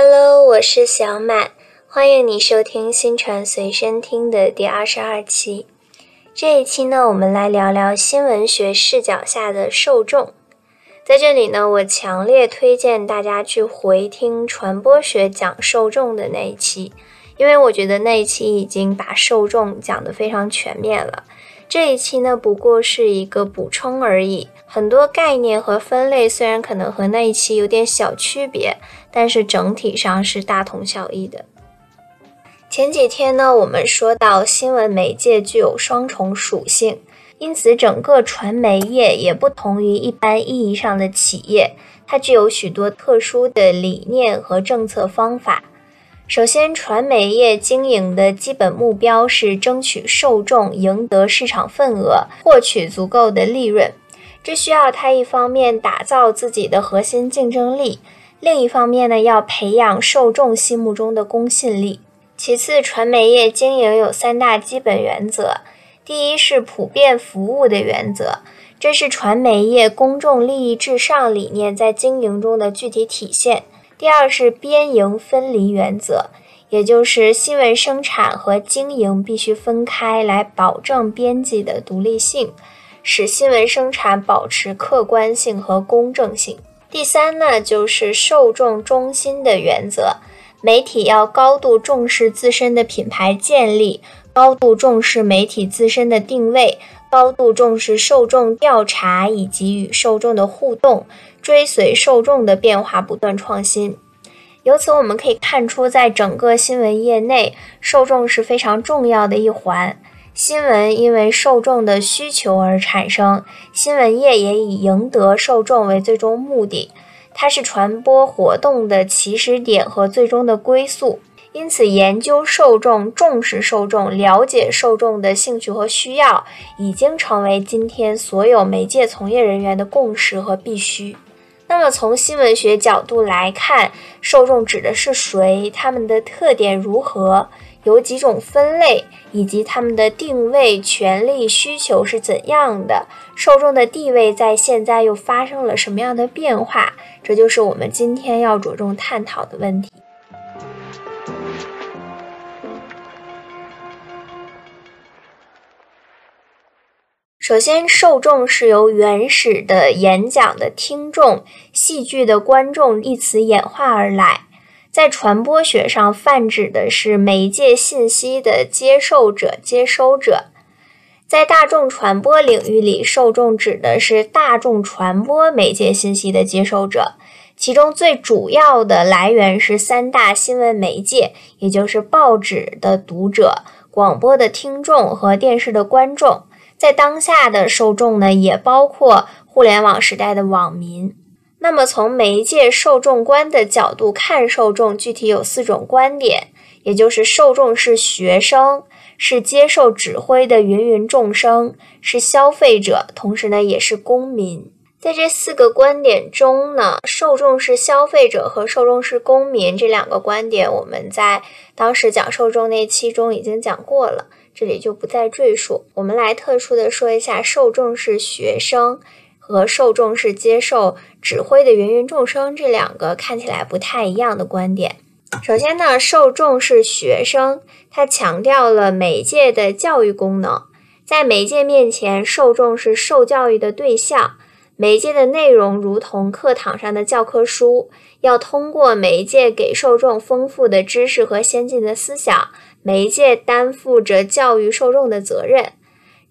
Hello，我是小满，欢迎你收听新传随身听的第二十二期。这一期呢，我们来聊聊新闻学视角下的受众。在这里呢，我强烈推荐大家去回听传播学讲受众的那一期，因为我觉得那一期已经把受众讲得非常全面了。这一期呢，不过是一个补充而已。很多概念和分类虽然可能和那一期有点小区别，但是整体上是大同小异的。前几天呢，我们说到新闻媒介具有双重属性，因此整个传媒业也不同于一般意义上的企业，它具有许多特殊的理念和政策方法。首先，传媒业经营的基本目标是争取受众，赢得市场份额，获取足够的利润。这需要它一方面打造自己的核心竞争力，另一方面呢，要培养受众心目中的公信力。其次，传媒业经营有三大基本原则：第一是普遍服务的原则，这是传媒业公众利益至上理念在经营中的具体体现。第二是边营分离原则，也就是新闻生产和经营必须分开来保证编辑的独立性，使新闻生产保持客观性和公正性。第三呢，就是受众中心的原则，媒体要高度重视自身的品牌建立，高度重视媒体自身的定位，高度重视受众调查以及与受众的互动。追随受众的变化，不断创新。由此我们可以看出，在整个新闻业内，受众是非常重要的一环。新闻因为受众的需求而产生，新闻业也以赢得受众为最终目的。它是传播活动的起始点和最终的归宿。因此，研究受众、重视受众、了解受众的兴趣和需要，已经成为今天所有媒介从业人员的共识和必须。那么，从新闻学角度来看，受众指的是谁？他们的特点如何？有几种分类？以及他们的定位、权利、需求是怎样的？受众的地位在现在又发生了什么样的变化？这就是我们今天要着重探讨的问题。首先，受众是由原始的演讲的听众、戏剧的观众一词演化而来，在传播学上泛指的是媒介信息的接受者、接收者。在大众传播领域里，受众指的是大众传播媒介信息的接收者，其中最主要的来源是三大新闻媒介，也就是报纸的读者、广播的听众和电视的观众。在当下的受众呢，也包括互联网时代的网民。那么，从媒介受众观的角度看，受众具体有四种观点，也就是受众是学生，是接受指挥的芸芸众生，是消费者，同时呢，也是公民。在这四个观点中呢，受众是消费者和受众是公民这两个观点，我们在当时讲受众那期中已经讲过了。这里就不再赘述。我们来特殊的说一下，受众是学生和受众是接受指挥的芸芸众生这两个看起来不太一样的观点。首先呢，受众是学生，它强调了媒介的教育功能。在媒介面前，受众是受教育的对象。媒介的内容如同课堂上的教科书，要通过媒介给受众丰富的知识和先进的思想。媒介担负着教育受众的责任，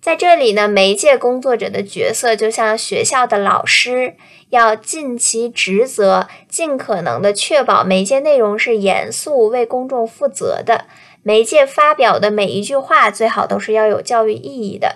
在这里呢，媒介工作者的角色就像学校的老师，要尽其职责，尽可能的确保媒介内容是严肃、为公众负责的。媒介发表的每一句话，最好都是要有教育意义的。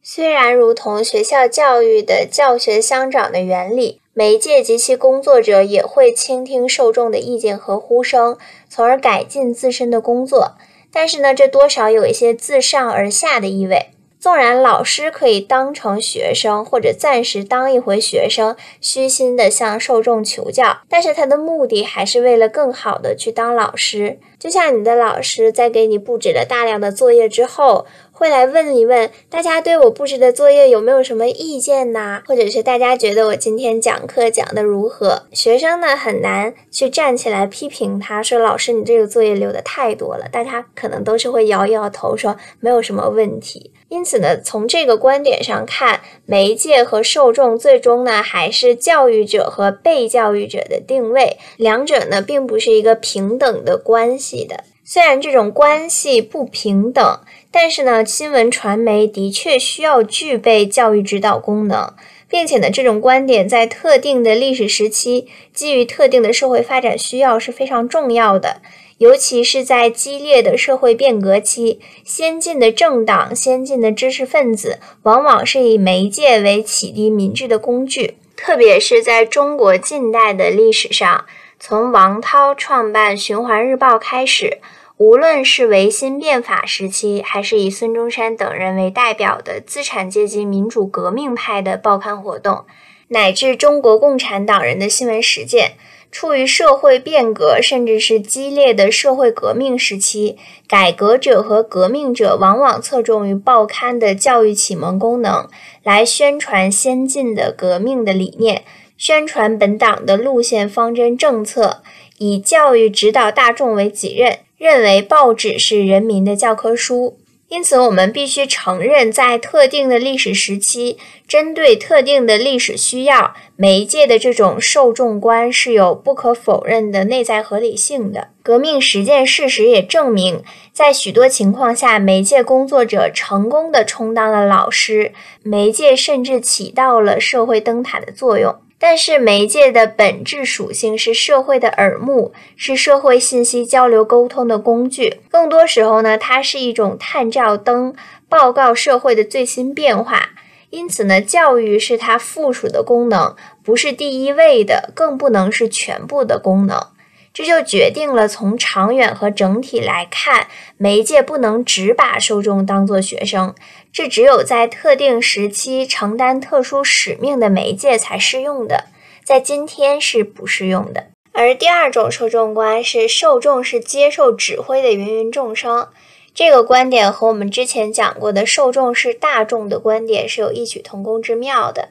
虽然如同学校教育的教学相长的原理，媒介及其工作者也会倾听受众的意见和呼声，从而改进自身的工作。但是呢，这多少有一些自上而下的意味。纵然老师可以当成学生，或者暂时当一回学生，虚心的向受众求教，但是他的目的还是为了更好的去当老师。就像你的老师在给你布置了大量的作业之后，会来问一问大家对我布置的作业有没有什么意见呐？或者是大家觉得我今天讲课讲的如何？学生呢很难去站起来批评他，说老师你这个作业留的太多了。大家可能都是会摇摇头，说没有什么问题。因此呢，从这个观点上看，媒介和受众最终呢还是教育者和被教育者的定位，两者呢并不是一个平等的关系的。虽然这种关系不平等，但是呢，新闻传媒的确需要具备教育指导功能，并且呢，这种观点在特定的历史时期，基于特定的社会发展需要是非常重要的。尤其是在激烈的社会变革期，先进的政党、先进的知识分子，往往是以媒介为启迪民智的工具，特别是在中国近代的历史上。从王韬创办《循环日报》开始，无论是维新变法时期，还是以孙中山等人为代表的资产阶级民主革命派的报刊活动，乃至中国共产党人的新闻实践，处于社会变革甚至是激烈的社会革命时期，改革者和革命者往往侧重于报刊的教育启蒙功能，来宣传先进的革命的理念。宣传本党的路线方针政策，以教育指导大众为己任，认为报纸是人民的教科书。因此，我们必须承认，在特定的历史时期，针对特定的历史需要，媒介的这种受众观是有不可否认的内在合理性的。革命实践事实也证明，在许多情况下，媒介工作者成功地充当了老师，媒介甚至起到了社会灯塔的作用。但是，媒介的本质属性是社会的耳目，是社会信息交流沟通的工具。更多时候呢，它是一种探照灯，报告社会的最新变化。因此呢，教育是它附属的功能，不是第一位的，更不能是全部的功能。这就决定了，从长远和整体来看，媒介不能只把受众当作学生，这只有在特定时期承担特殊使命的媒介才适用的，在今天是不适用的。而第二种受众观是受众是接受指挥的芸芸众生，这个观点和我们之前讲过的受众是大众的观点是有异曲同工之妙的。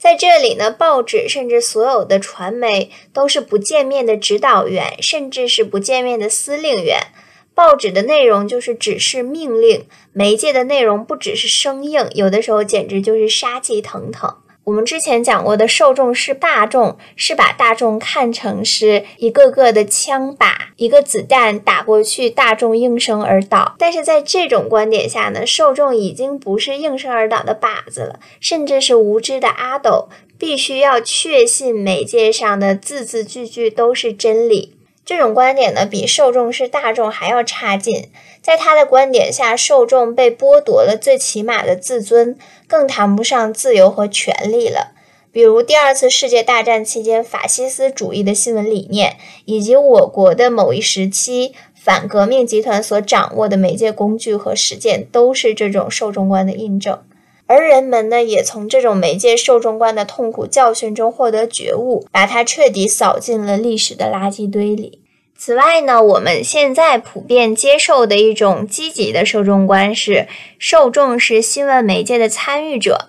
在这里呢，报纸甚至所有的传媒都是不见面的指导员，甚至是不见面的司令员。报纸的内容就是指示命令，媒介的内容不只是生硬，有的时候简直就是杀气腾腾。我们之前讲过的受众是大众，是把大众看成是一个个的枪靶，一个子弹打过去，大众应声而倒。但是在这种观点下呢，受众已经不是应声而倒的靶子了，甚至是无知的阿斗，必须要确信媒介上的字字句句都是真理。这种观点呢，比受众是大众还要差劲。在他的观点下，受众被剥夺了最起码的自尊，更谈不上自由和权利了。比如第二次世界大战期间法西斯主义的新闻理念，以及我国的某一时期反革命集团所掌握的媒介工具和实践，都是这种受众观的印证。而人们呢，也从这种媒介受众观的痛苦教训中获得觉悟，把它彻底扫进了历史的垃圾堆里。此外呢，我们现在普遍接受的一种积极的受众观是：受众是新闻媒介的参与者，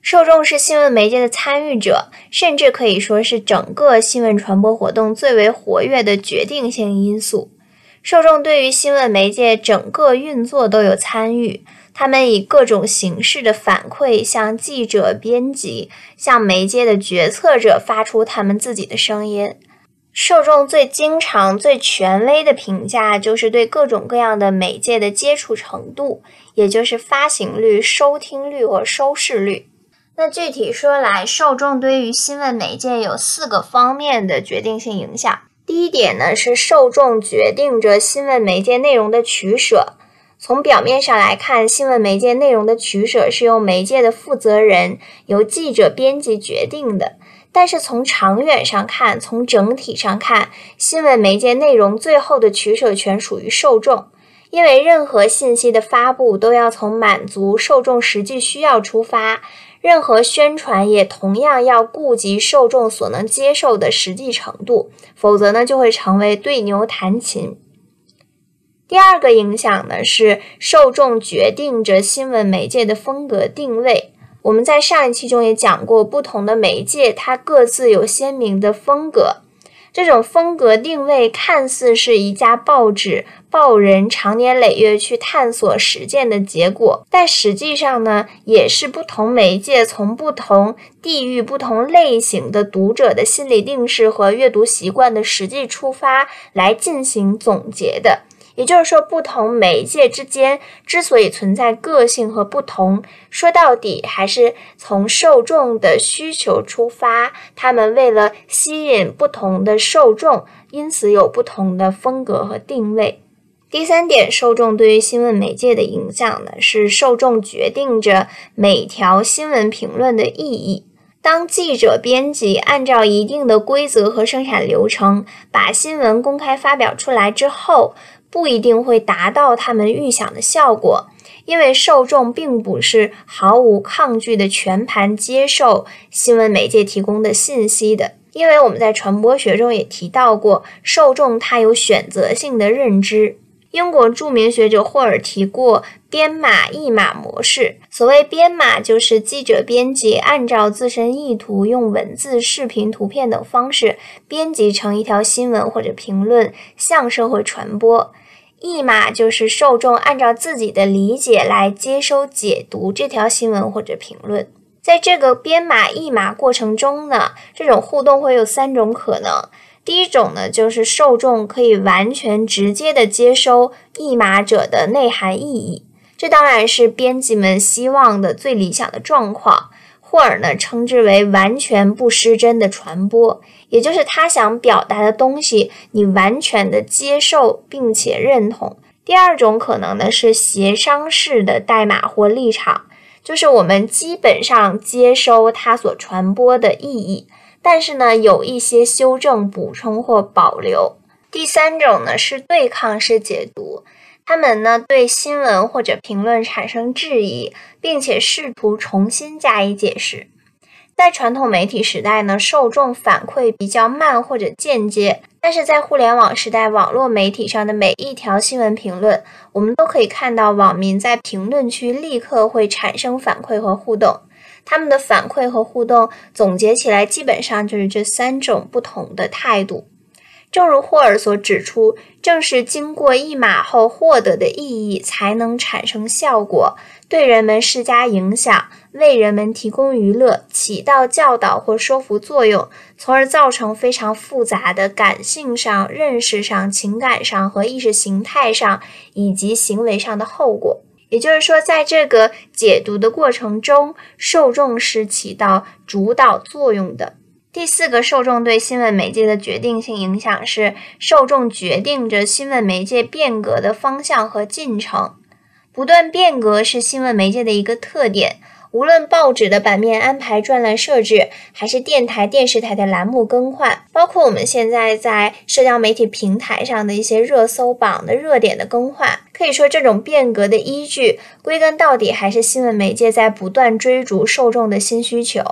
受众是新闻媒介的参与者，甚至可以说是整个新闻传播活动最为活跃的决定性因素。受众对于新闻媒介整个运作都有参与。他们以各种形式的反馈向记者、编辑、向媒介的决策者发出他们自己的声音。受众最经常、最权威的评价就是对各种各样的媒介的接触程度，也就是发行率、收听率和收视率。那具体说来，受众对于新闻媒介有四个方面的决定性影响。第一点呢，是受众决定着新闻媒介内容的取舍。从表面上来看，新闻媒介内容的取舍是由媒介的负责人、由记者、编辑决定的。但是从长远上看，从整体上看，新闻媒介内容最后的取舍权属于受众，因为任何信息的发布都要从满足受众实际需要出发，任何宣传也同样要顾及受众所能接受的实际程度，否则呢，就会成为对牛弹琴。第二个影响呢是受众决定着新闻媒介的风格定位。我们在上一期中也讲过，不同的媒介它各自有鲜明的风格。这种风格定位看似是一家报纸报人长年累月去探索实践的结果，但实际上呢，也是不同媒介从不同地域、不同类型的读者的心理定势和阅读习惯的实际出发来进行总结的。也就是说，不同媒介之间之所以存在个性和不同，说到底还是从受众的需求出发。他们为了吸引不同的受众，因此有不同的风格和定位。第三点，受众对于新闻媒介的影响呢，是受众决定着每条新闻评论的意义。当记者、编辑按照一定的规则和生产流程把新闻公开发表出来之后，不一定会达到他们预想的效果，因为受众并不是毫无抗拒的全盘接受新闻媒介提供的信息的。因为我们在传播学中也提到过，受众他有选择性的认知。英国著名学者霍尔提过编码译码模式。所谓编码，就是记者编辑按照自身意图，用文字、视频、图片等方式编辑成一条新闻或者评论，向社会传播。译码就是受众按照自己的理解来接收、解读这条新闻或者评论。在这个编码译码过程中呢，这种互动会有三种可能。第一种呢，就是受众可以完全直接的接收译码者的内涵意义，这当然是编辑们希望的最理想的状况。霍尔呢称之为完全不失真的传播，也就是他想表达的东西，你完全的接受并且认同。第二种可能呢是协商式的代码或立场，就是我们基本上接收他所传播的意义，但是呢有一些修正、补充或保留。第三种呢是对抗式解读。他们呢对新闻或者评论产生质疑，并且试图重新加以解释。在传统媒体时代呢，受众反馈比较慢或者间接，但是在互联网时代，网络媒体上的每一条新闻评论，我们都可以看到网民在评论区立刻会产生反馈和互动。他们的反馈和互动总结起来，基本上就是这三种不同的态度。正如霍尔所指出，正是经过译码后获得的意义，才能产生效果，对人们施加影响，为人们提供娱乐，起到教导或说服作用，从而造成非常复杂的感性上、认识上、情感上和意识形态上以及行为上的后果。也就是说，在这个解读的过程中，受众是起到主导作用的。第四个受众对新闻媒介的决定性影响是，受众决定着新闻媒介变革的方向和进程。不断变革是新闻媒介的一个特点。无论报纸的版面安排、专栏设置，还是电台、电视台的栏目更换，包括我们现在在社交媒体平台上的一些热搜榜的热点的更换，可以说这种变革的依据，归根到底还是新闻媒介在不断追逐受众的新需求。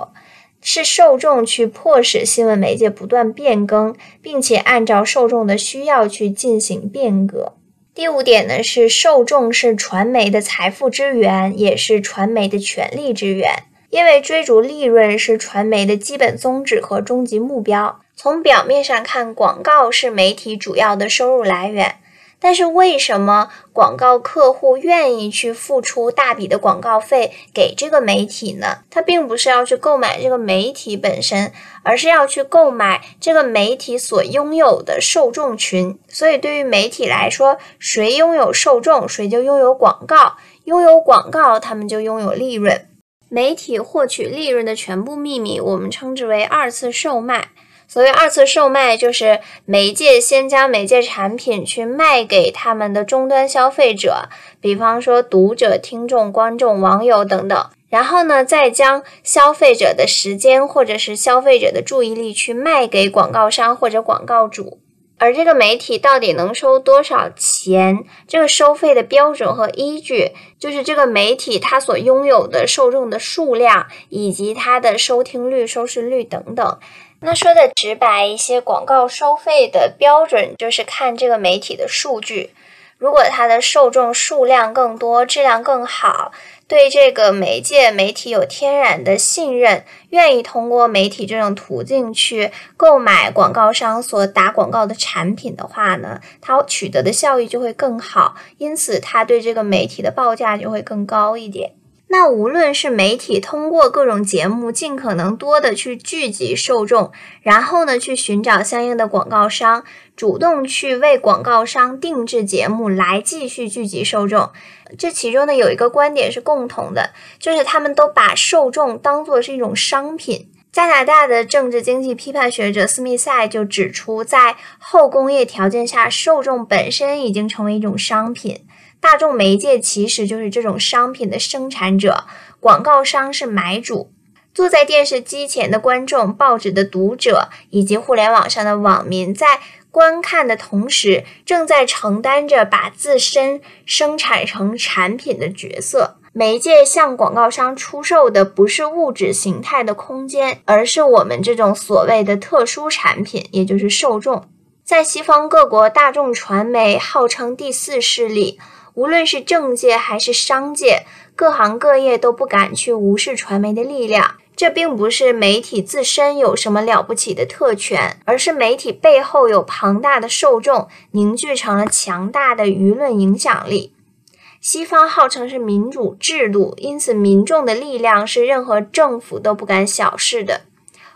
是受众去迫使新闻媒介不断变更，并且按照受众的需要去进行变革。第五点呢，是受众是传媒的财富之源，也是传媒的权力之源。因为追逐利润是传媒的基本宗旨和终极目标。从表面上看，广告是媒体主要的收入来源。但是为什么广告客户愿意去付出大笔的广告费给这个媒体呢？他并不是要去购买这个媒体本身，而是要去购买这个媒体所拥有的受众群。所以对于媒体来说，谁拥有受众，谁就拥有广告；拥有广告，他们就拥有利润。媒体获取利润的全部秘密，我们称之为二次售卖。所谓二次售卖，就是媒介先将媒介产品去卖给他们的终端消费者，比方说读者、听众、观众、网友等等，然后呢，再将消费者的时间或者是消费者的注意力去卖给广告商或者广告主。而这个媒体到底能收多少钱？这个收费的标准和依据，就是这个媒体它所拥有的受众的数量，以及它的收听率、收视率等等。那说的直白一些，广告收费的标准就是看这个媒体的数据。如果它的受众数量更多，质量更好，对这个媒介媒体有天然的信任，愿意通过媒体这种途径去购买广告商所打广告的产品的话呢，它取得的效益就会更好，因此它对这个媒体的报价就会更高一点。那无论是媒体通过各种节目尽可能多的去聚集受众，然后呢去寻找相应的广告商，主动去为广告商定制节目来继续聚集受众，这其中呢有一个观点是共同的，就是他们都把受众当做是一种商品。加拿大的政治经济批判学者斯密塞就指出，在后工业条件下，受众本身已经成为一种商品。大众媒介其实就是这种商品的生产者，广告商是买主。坐在电视机前的观众、报纸的读者以及互联网上的网民，在观看的同时，正在承担着把自身生产成产品的角色。媒介向广告商出售的不是物质形态的空间，而是我们这种所谓的特殊产品，也就是受众。在西方各国，大众传媒号称第四势力。无论是政界还是商界，各行各业都不敢去无视传媒的力量。这并不是媒体自身有什么了不起的特权，而是媒体背后有庞大的受众，凝聚成了强大的舆论影响力。西方号称是民主制度，因此民众的力量是任何政府都不敢小视的。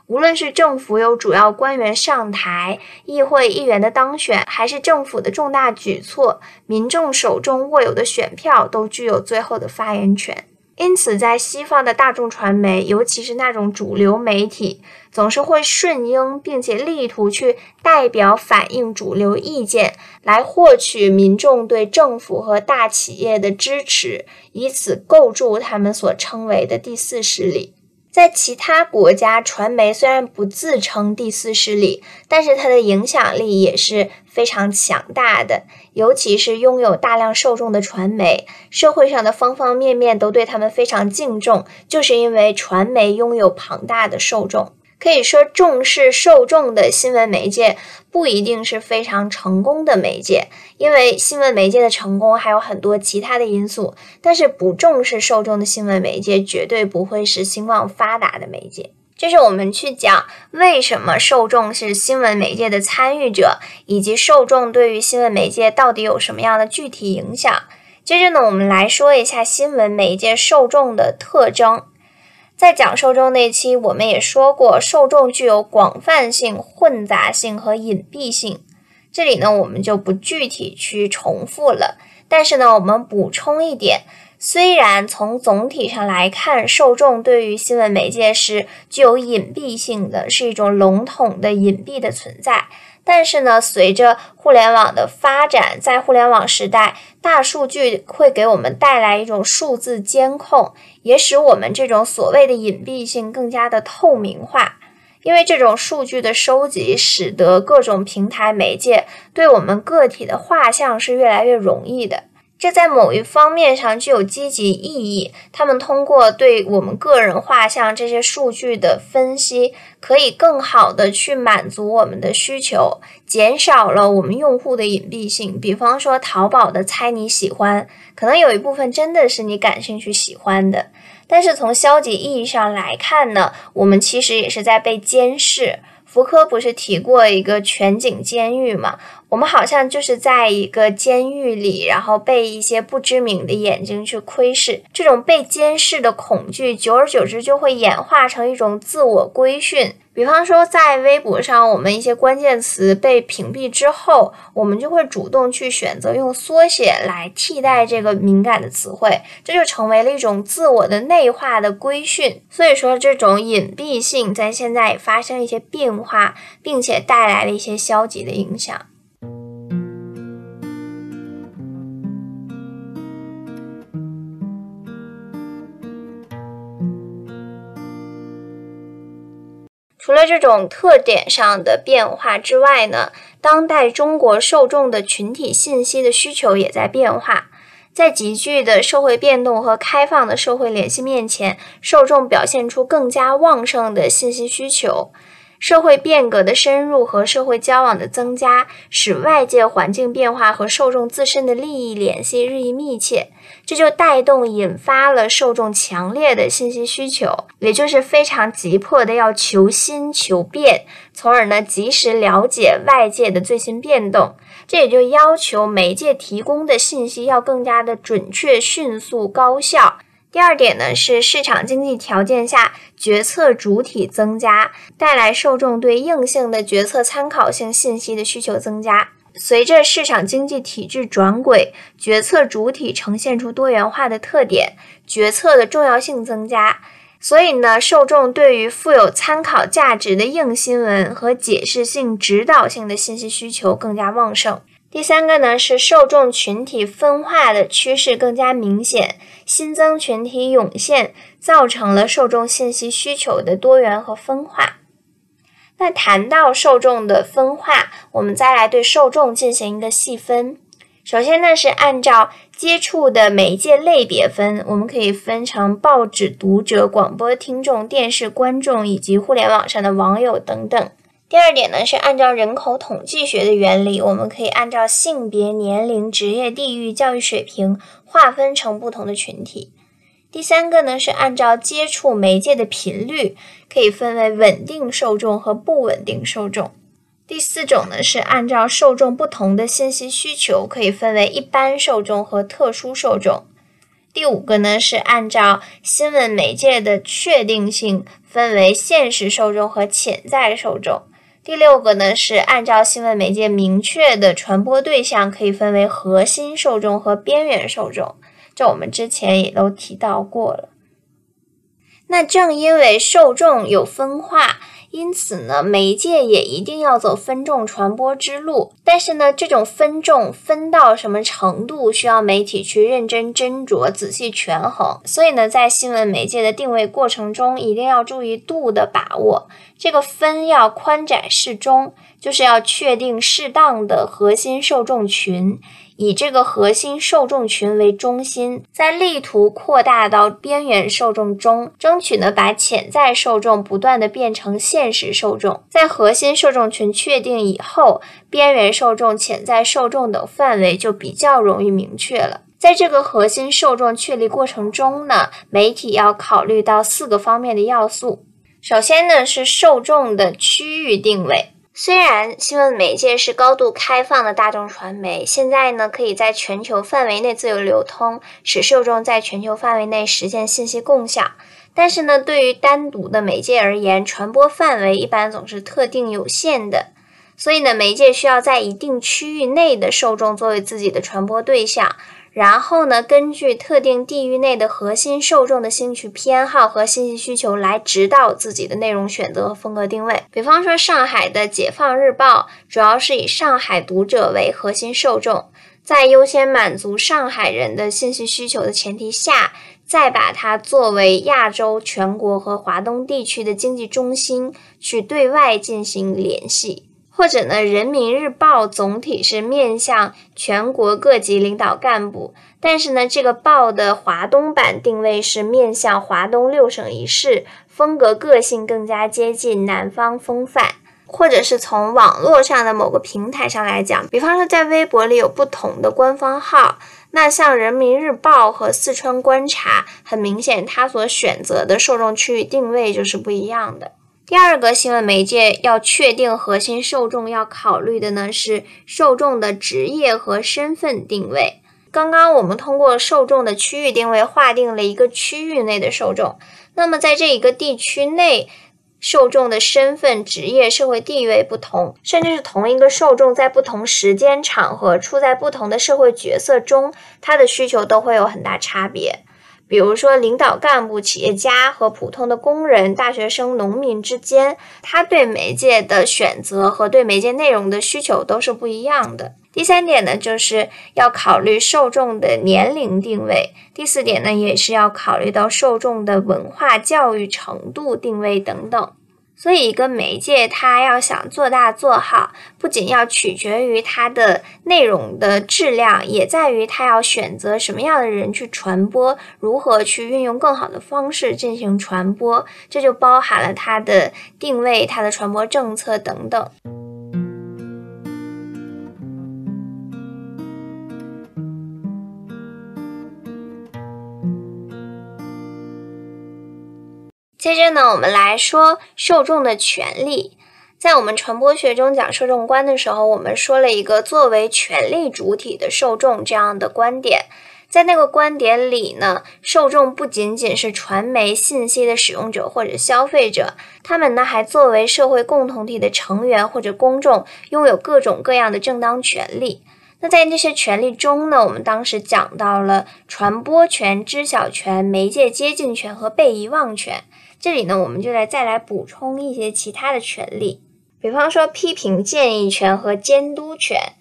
无论是政府有主要官员上台，议会议员的当选，还是政府的重大举措，民众手中握有的选票都具有最后的发言权。因此，在西方的大众传媒，尤其是那种主流媒体，总是会顺应并且力图去代表反映主流意见，来获取民众对政府和大企业的支持，以此构筑他们所称为的第四势力。在其他国家，传媒虽然不自称第四势力，但是它的影响力也是非常强大的。尤其是拥有大量受众的传媒，社会上的方方面面都对他们非常敬重，就是因为传媒拥有庞大的受众。可以说，重视受众的新闻媒介不一定是非常成功的媒介，因为新闻媒介的成功还有很多其他的因素。但是，不重视受众的新闻媒介绝对不会是兴旺发达的媒介。这是我们去讲为什么受众是新闻媒介的参与者，以及受众对于新闻媒介到底有什么样的具体影响。接着呢，我们来说一下新闻媒介受众的特征。在讲受众那期，我们也说过，受众具有广泛性、混杂性和隐蔽性。这里呢，我们就不具体去重复了。但是呢，我们补充一点：虽然从总体上来看，受众对于新闻媒介是具有隐蔽性的，是一种笼统的隐蔽的存在。但是呢，随着互联网的发展，在互联网时代，大数据会给我们带来一种数字监控，也使我们这种所谓的隐蔽性更加的透明化。因为这种数据的收集，使得各种平台媒介对我们个体的画像是越来越容易的。这在某一方面上具有积极意义。他们通过对我们个人画像这些数据的分析，可以更好的去满足我们的需求，减少了我们用户的隐蔽性。比方说，淘宝的猜你喜欢，可能有一部分真的是你感兴趣喜欢的。但是从消极意义上来看呢，我们其实也是在被监视。福柯不是提过一个全景监狱吗？我们好像就是在一个监狱里，然后被一些不知名的眼睛去窥视。这种被监视的恐惧，久而久之就会演化成一种自我规训。比方说，在微博上，我们一些关键词被屏蔽之后，我们就会主动去选择用缩写来替代这个敏感的词汇，这就成为了一种自我的内化的规训。所以说，这种隐蔽性在现在也发生一些变化，并且带来了一些消极的影响。除了这种特点上的变化之外呢，当代中国受众的群体信息的需求也在变化。在急剧的社会变动和开放的社会联系面前，受众表现出更加旺盛的信息需求。社会变革的深入和社会交往的增加，使外界环境变化和受众自身的利益联系日益密切，这就带动引发了受众强烈的信息需求，也就是非常急迫的要求新求变，从而呢及时了解外界的最新变动。这也就要求媒介提供的信息要更加的准确、迅速、高效。第二点呢，是市场经济条件下决策主体增加，带来受众对硬性的决策参考性信息的需求增加。随着市场经济体制转轨，决策主体呈现出多元化的特点，决策的重要性增加。所以呢，受众对于富有参考价值的硬新闻和解释性、指导性的信息需求更加旺盛。第三个呢，是受众群体分化的趋势更加明显，新增群体涌现，造成了受众信息需求的多元和分化。那谈到受众的分化，我们再来对受众进行一个细分。首先呢，是按照接触的媒介类别分，我们可以分成报纸读者、广播听众、电视观众以及互联网上的网友等等。第二点呢，是按照人口统计学的原理，我们可以按照性别、年龄、职业、地域、教育水平划分成不同的群体。第三个呢，是按照接触媒介的频率，可以分为稳定受众和不稳定受众。第四种呢，是按照受众不同的信息需求，可以分为一般受众和特殊受众。第五个呢，是按照新闻媒介的确定性，分为现实受众和潜在受众。第六个呢，是按照新闻媒介明确的传播对象，可以分为核心受众和边缘受众。这我们之前也都提到过了。那正因为受众有分化。因此呢，媒介也一定要走分众传播之路。但是呢，这种分众分到什么程度，需要媒体去认真斟酌、仔细权衡。所以呢，在新闻媒介的定位过程中，一定要注意度的把握。这个分要宽窄适中，就是要确定适当的核心受众群。以这个核心受众群为中心，在力图扩大到边缘受众中，争取呢把潜在受众不断的变成现实受众。在核心受众群确定以后，边缘受众、潜在受众等范围就比较容易明确了。在这个核心受众确立过程中呢，媒体要考虑到四个方面的要素。首先呢是受众的区域定位。虽然新闻媒介是高度开放的大众传媒，现在呢可以在全球范围内自由流通，使受众在全球范围内实现信息共享。但是呢，对于单独的媒介而言，传播范围一般总是特定有限的。所以呢，媒介需要在一定区域内的受众作为自己的传播对象。然后呢，根据特定地域内的核心受众的兴趣偏好和信息需求来指导自己的内容选择和风格定位。比方说，上海的《解放日报》主要是以上海读者为核心受众，在优先满足上海人的信息需求的前提下，再把它作为亚洲、全国和华东地区的经济中心去对外进行联系。或者呢，《人民日报》总体是面向全国各级领导干部，但是呢，这个报的华东版定位是面向华东六省一市，风格个性更加接近南方风范。或者是从网络上的某个平台上来讲，比方说在微博里有不同的官方号，那像《人民日报》和《四川观察》，很明显，它所选择的受众区域定位就是不一样的。第二个新闻媒介要确定核心受众，要考虑的呢是受众的职业和身份定位。刚刚我们通过受众的区域定位划定了一个区域内的受众，那么在这一个地区内，受众的身份、职业、社会地位不同，甚至是同一个受众在不同时间场合处在不同的社会角色中，他的需求都会有很大差别。比如说，领导干部、企业家和普通的工人、大学生、农民之间，他对媒介的选择和对媒介内容的需求都是不一样的。第三点呢，就是要考虑受众的年龄定位；第四点呢，也是要考虑到受众的文化教育程度定位等等。所以，一个媒介它要想做大做好，不仅要取决于它的内容的质量，也在于它要选择什么样的人去传播，如何去运用更好的方式进行传播，这就包含了它的定位、它的传播政策等等。接着呢，我们来说受众的权利。在我们传播学中讲受众观的时候，我们说了一个作为权利主体的受众这样的观点。在那个观点里呢，受众不仅仅是传媒信息的使用者或者消费者，他们呢还作为社会共同体的成员或者公众，拥有各种各样的正当权利。那在这些权利中呢，我们当时讲到了传播权、知晓权、媒介接近权和被遗忘权。这里呢，我们就来再来补充一些其他的权利，比方说批评建议权和监督权。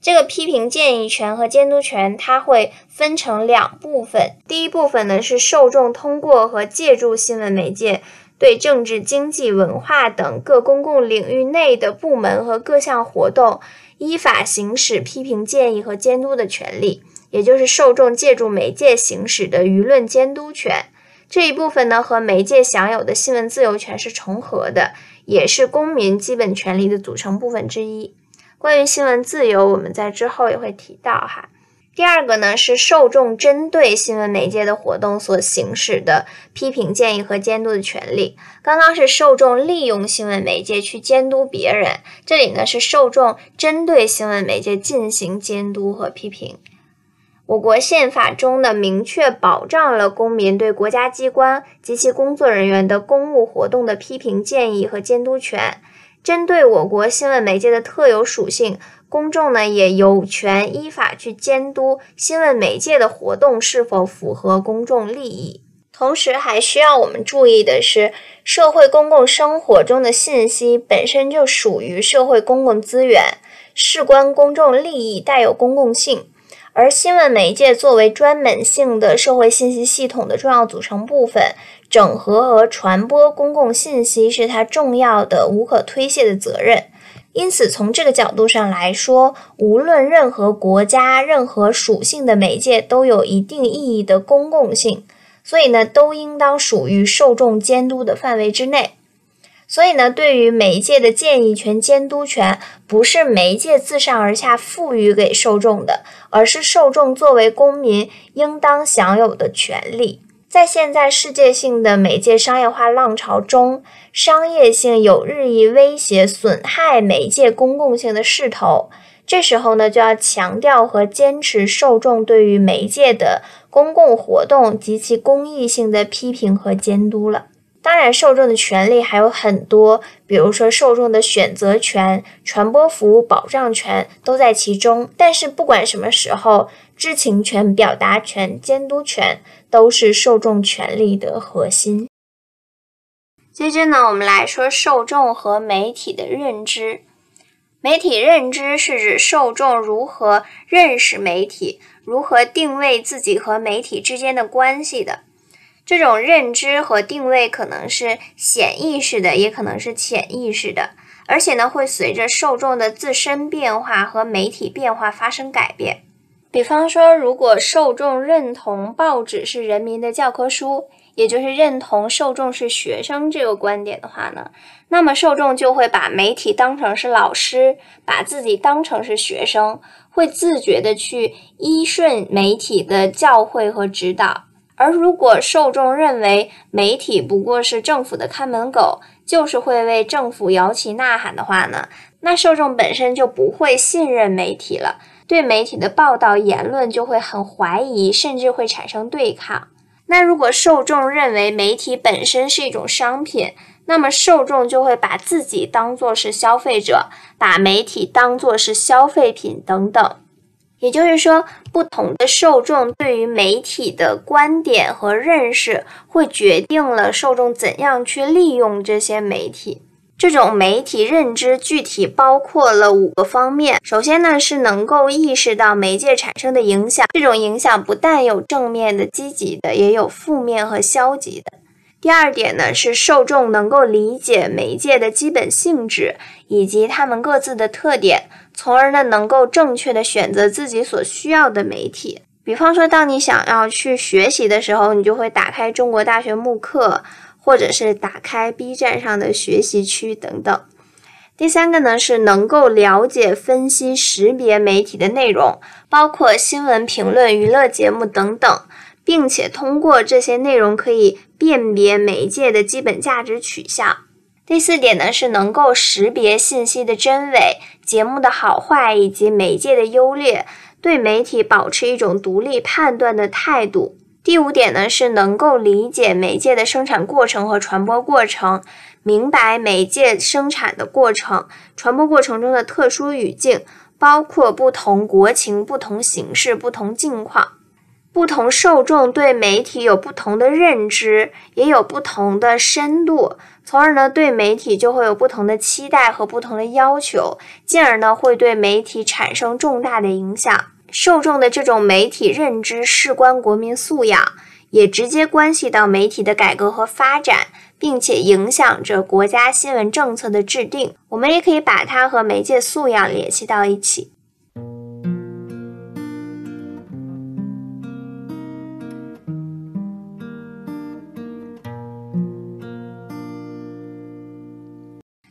这个批评建议权和监督权，它会分成两部分。第一部分呢，是受众通过和借助新闻媒介，对政治、经济、文化等各公共领域内的部门和各项活动，依法行使批评建议和监督的权利，也就是受众借助媒介行使的舆论监督权。这一部分呢，和媒介享有的新闻自由权是重合的，也是公民基本权利的组成部分之一。关于新闻自由，我们在之后也会提到哈。第二个呢，是受众针对新闻媒介的活动所行使的批评建议和监督的权利。刚刚是受众利用新闻媒介去监督别人，这里呢是受众针对新闻媒介进行监督和批评。我国宪法中呢，明确保障了公民对国家机关及其工作人员的公务活动的批评建议和监督权。针对我国新闻媒介的特有属性，公众呢也有权依法去监督新闻媒介的活动是否符合公众利益。同时，还需要我们注意的是，社会公共生活中的信息本身就属于社会公共资源，事关公众利益，带有公共性。而新闻媒介作为专门性的社会信息系统的重要组成部分，整合和传播公共信息是它重要的、无可推卸的责任。因此，从这个角度上来说，无论任何国家、任何属性的媒介都有一定意义的公共性，所以呢，都应当属于受众监督的范围之内。所以呢，对于媒介的建议权、监督权，不是媒介自上而下赋予给受众的，而是受众作为公民应当享有的权利。在现在世界性的媒介商业化浪潮中，商业性有日益威胁、损害媒介公共性的势头。这时候呢，就要强调和坚持受众对于媒介的公共活动及其公益性的批评和监督了。当然，受众的权利还有很多，比如说受众的选择权、传播服务保障权都在其中。但是，不管什么时候，知情权、表达权、监督权都是受众权利的核心。接着呢，我们来说受众和媒体的认知。媒体认知是指受众如何认识媒体，如何定位自己和媒体之间的关系的。这种认知和定位可能是显意识的，也可能是潜意识的，而且呢，会随着受众的自身变化和媒体变化发生改变。比方说，如果受众认同报纸是人民的教科书，也就是认同受众是学生这个观点的话呢，那么受众就会把媒体当成是老师，把自己当成是学生，会自觉的去依顺媒体的教诲和指导。而如果受众认为媒体不过是政府的看门狗，就是会为政府摇旗呐喊的话呢，那受众本身就不会信任媒体了，对媒体的报道言论就会很怀疑，甚至会产生对抗。那如果受众认为媒体本身是一种商品，那么受众就会把自己当作是消费者，把媒体当作是消费品等等。也就是说，不同的受众对于媒体的观点和认识，会决定了受众怎样去利用这些媒体。这种媒体认知具体包括了五个方面。首先呢，是能够意识到媒介产生的影响，这种影响不但有正面的、积极的，也有负面和消极的。第二点呢，是受众能够理解媒介的基本性质以及他们各自的特点，从而呢能够正确的选择自己所需要的媒体。比方说，当你想要去学习的时候，你就会打开中国大学慕课，或者是打开 B 站上的学习区等等。第三个呢，是能够了解、分析、识别媒体的内容，包括新闻评论、娱乐节目等等，并且通过这些内容可以辨别媒介的基本价值取向。第四点呢，是能够识别信息的真伪、节目的好坏以及媒介的优劣，对媒体保持一种独立判断的态度。第五点呢，是能够理解媒介的生产过程和传播过程。明白媒介生产的过程、传播过程中的特殊语境，包括不同国情、不同形式、不同境况，不同受众对媒体有不同的认知，也有不同的深度，从而呢对媒体就会有不同的期待和不同的要求，进而呢会对媒体产生重大的影响。受众的这种媒体认知事关国民素养，也直接关系到媒体的改革和发展。并且影响着国家新闻政策的制定，我们也可以把它和媒介素养联系到一起。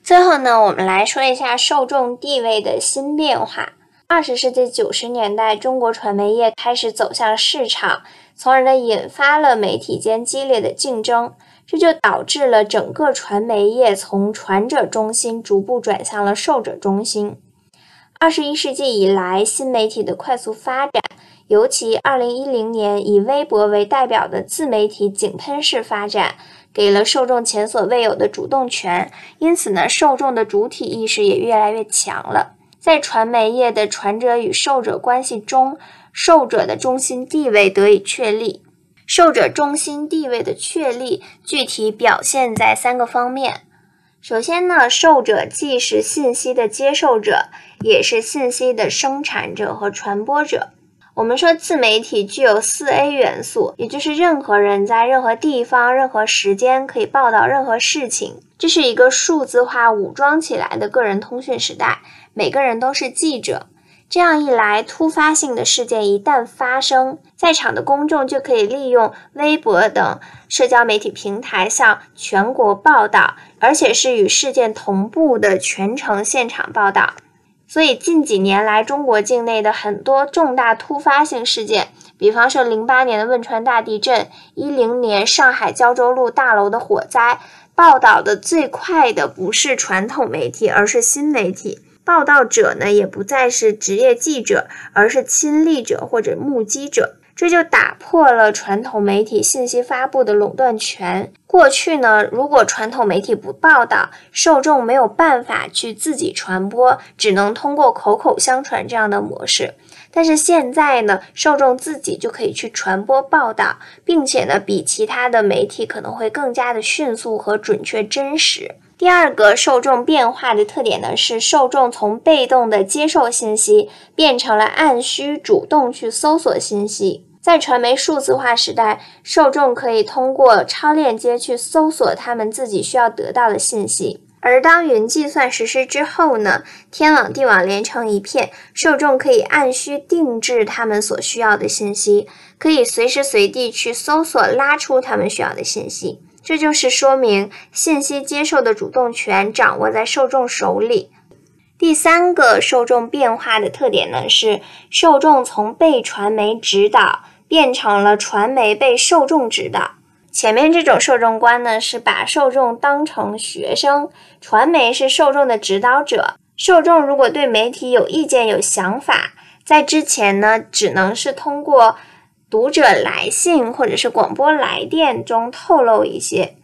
最后呢，我们来说一下受众地位的新变化。二十世纪九十年代，中国传媒业开始走向市场，从而呢引发了媒体间激烈的竞争。这就导致了整个传媒业从传者中心逐步转向了受者中心。二十一世纪以来，新媒体的快速发展，尤其二零一零年以微博为代表的自媒体井喷式发展，给了受众前所未有的主动权。因此呢，受众的主体意识也越来越强了。在传媒业的传者与受者关系中，受者的中心地位得以确立。受者中心地位的确立，具体表现在三个方面。首先呢，受者既是信息的接受者，也是信息的生产者和传播者。我们说自媒体具有四 A 元素，也就是任何人在任何地方、任何时间可以报道任何事情。这是一个数字化武装起来的个人通讯时代，每个人都是记者。这样一来，突发性的事件一旦发生，在场的公众就可以利用微博等社交媒体平台向全国报道，而且是与事件同步的全程现场报道。所以，近几年来，中国境内的很多重大突发性事件，比方说零八年的汶川大地震、一零年上海胶州路大楼的火灾，报道的最快的不是传统媒体，而是新媒体。报道者呢，也不再是职业记者，而是亲历者或者目击者，这就打破了传统媒体信息发布的垄断权。过去呢，如果传统媒体不报道，受众没有办法去自己传播，只能通过口口相传这样的模式。但是现在呢，受众自己就可以去传播报道，并且呢，比其他的媒体可能会更加的迅速和准确真实。第二个受众变化的特点呢，是受众从被动的接受信息，变成了按需主动去搜索信息。在传媒数字化时代，受众可以通过超链接去搜索他们自己需要得到的信息。而当云计算实施之后呢，天网地网连成一片，受众可以按需定制他们所需要的信息，可以随时随地去搜索拉出他们需要的信息。这就是说明信息接受的主动权掌握在受众手里。第三个受众变化的特点呢，是受众从被传媒指导变成了传媒被受众指导。前面这种受众观呢，是把受众当成学生，传媒是受众的指导者。受众如果对媒体有意见、有想法，在之前呢，只能是通过。读者来信或者是广播来电中透露一些，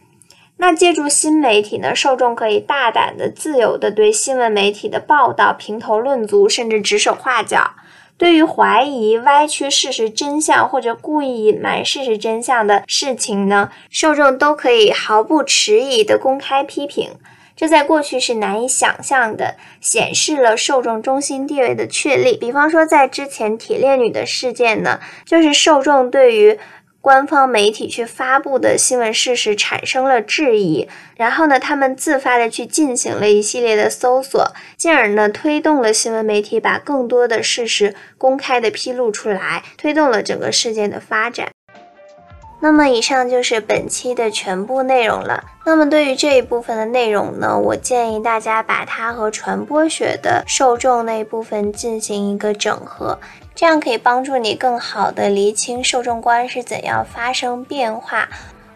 那借助新媒体呢，受众可以大胆的、自由的对新闻媒体的报道评头论足，甚至指手画脚。对于怀疑、歪曲事实真相或者故意隐瞒事实真相的事情呢，受众都可以毫不迟疑的公开批评。这在过去是难以想象的，显示了受众中心地位的确立。比方说，在之前铁链女的事件呢，就是受众对于官方媒体去发布的新闻事实产生了质疑，然后呢，他们自发的去进行了一系列的搜索，进而呢，推动了新闻媒体把更多的事实公开的披露出来，推动了整个事件的发展。那么以上就是本期的全部内容了。那么对于这一部分的内容呢，我建议大家把它和传播学的受众那一部分进行一个整合，这样可以帮助你更好的厘清受众观是怎样发生变化，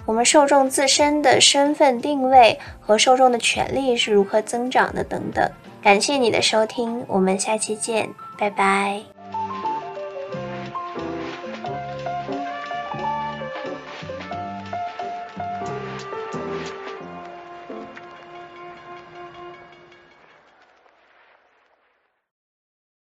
我们受众自身的身份定位和受众的权利是如何增长的等等。感谢你的收听，我们下期见，拜拜。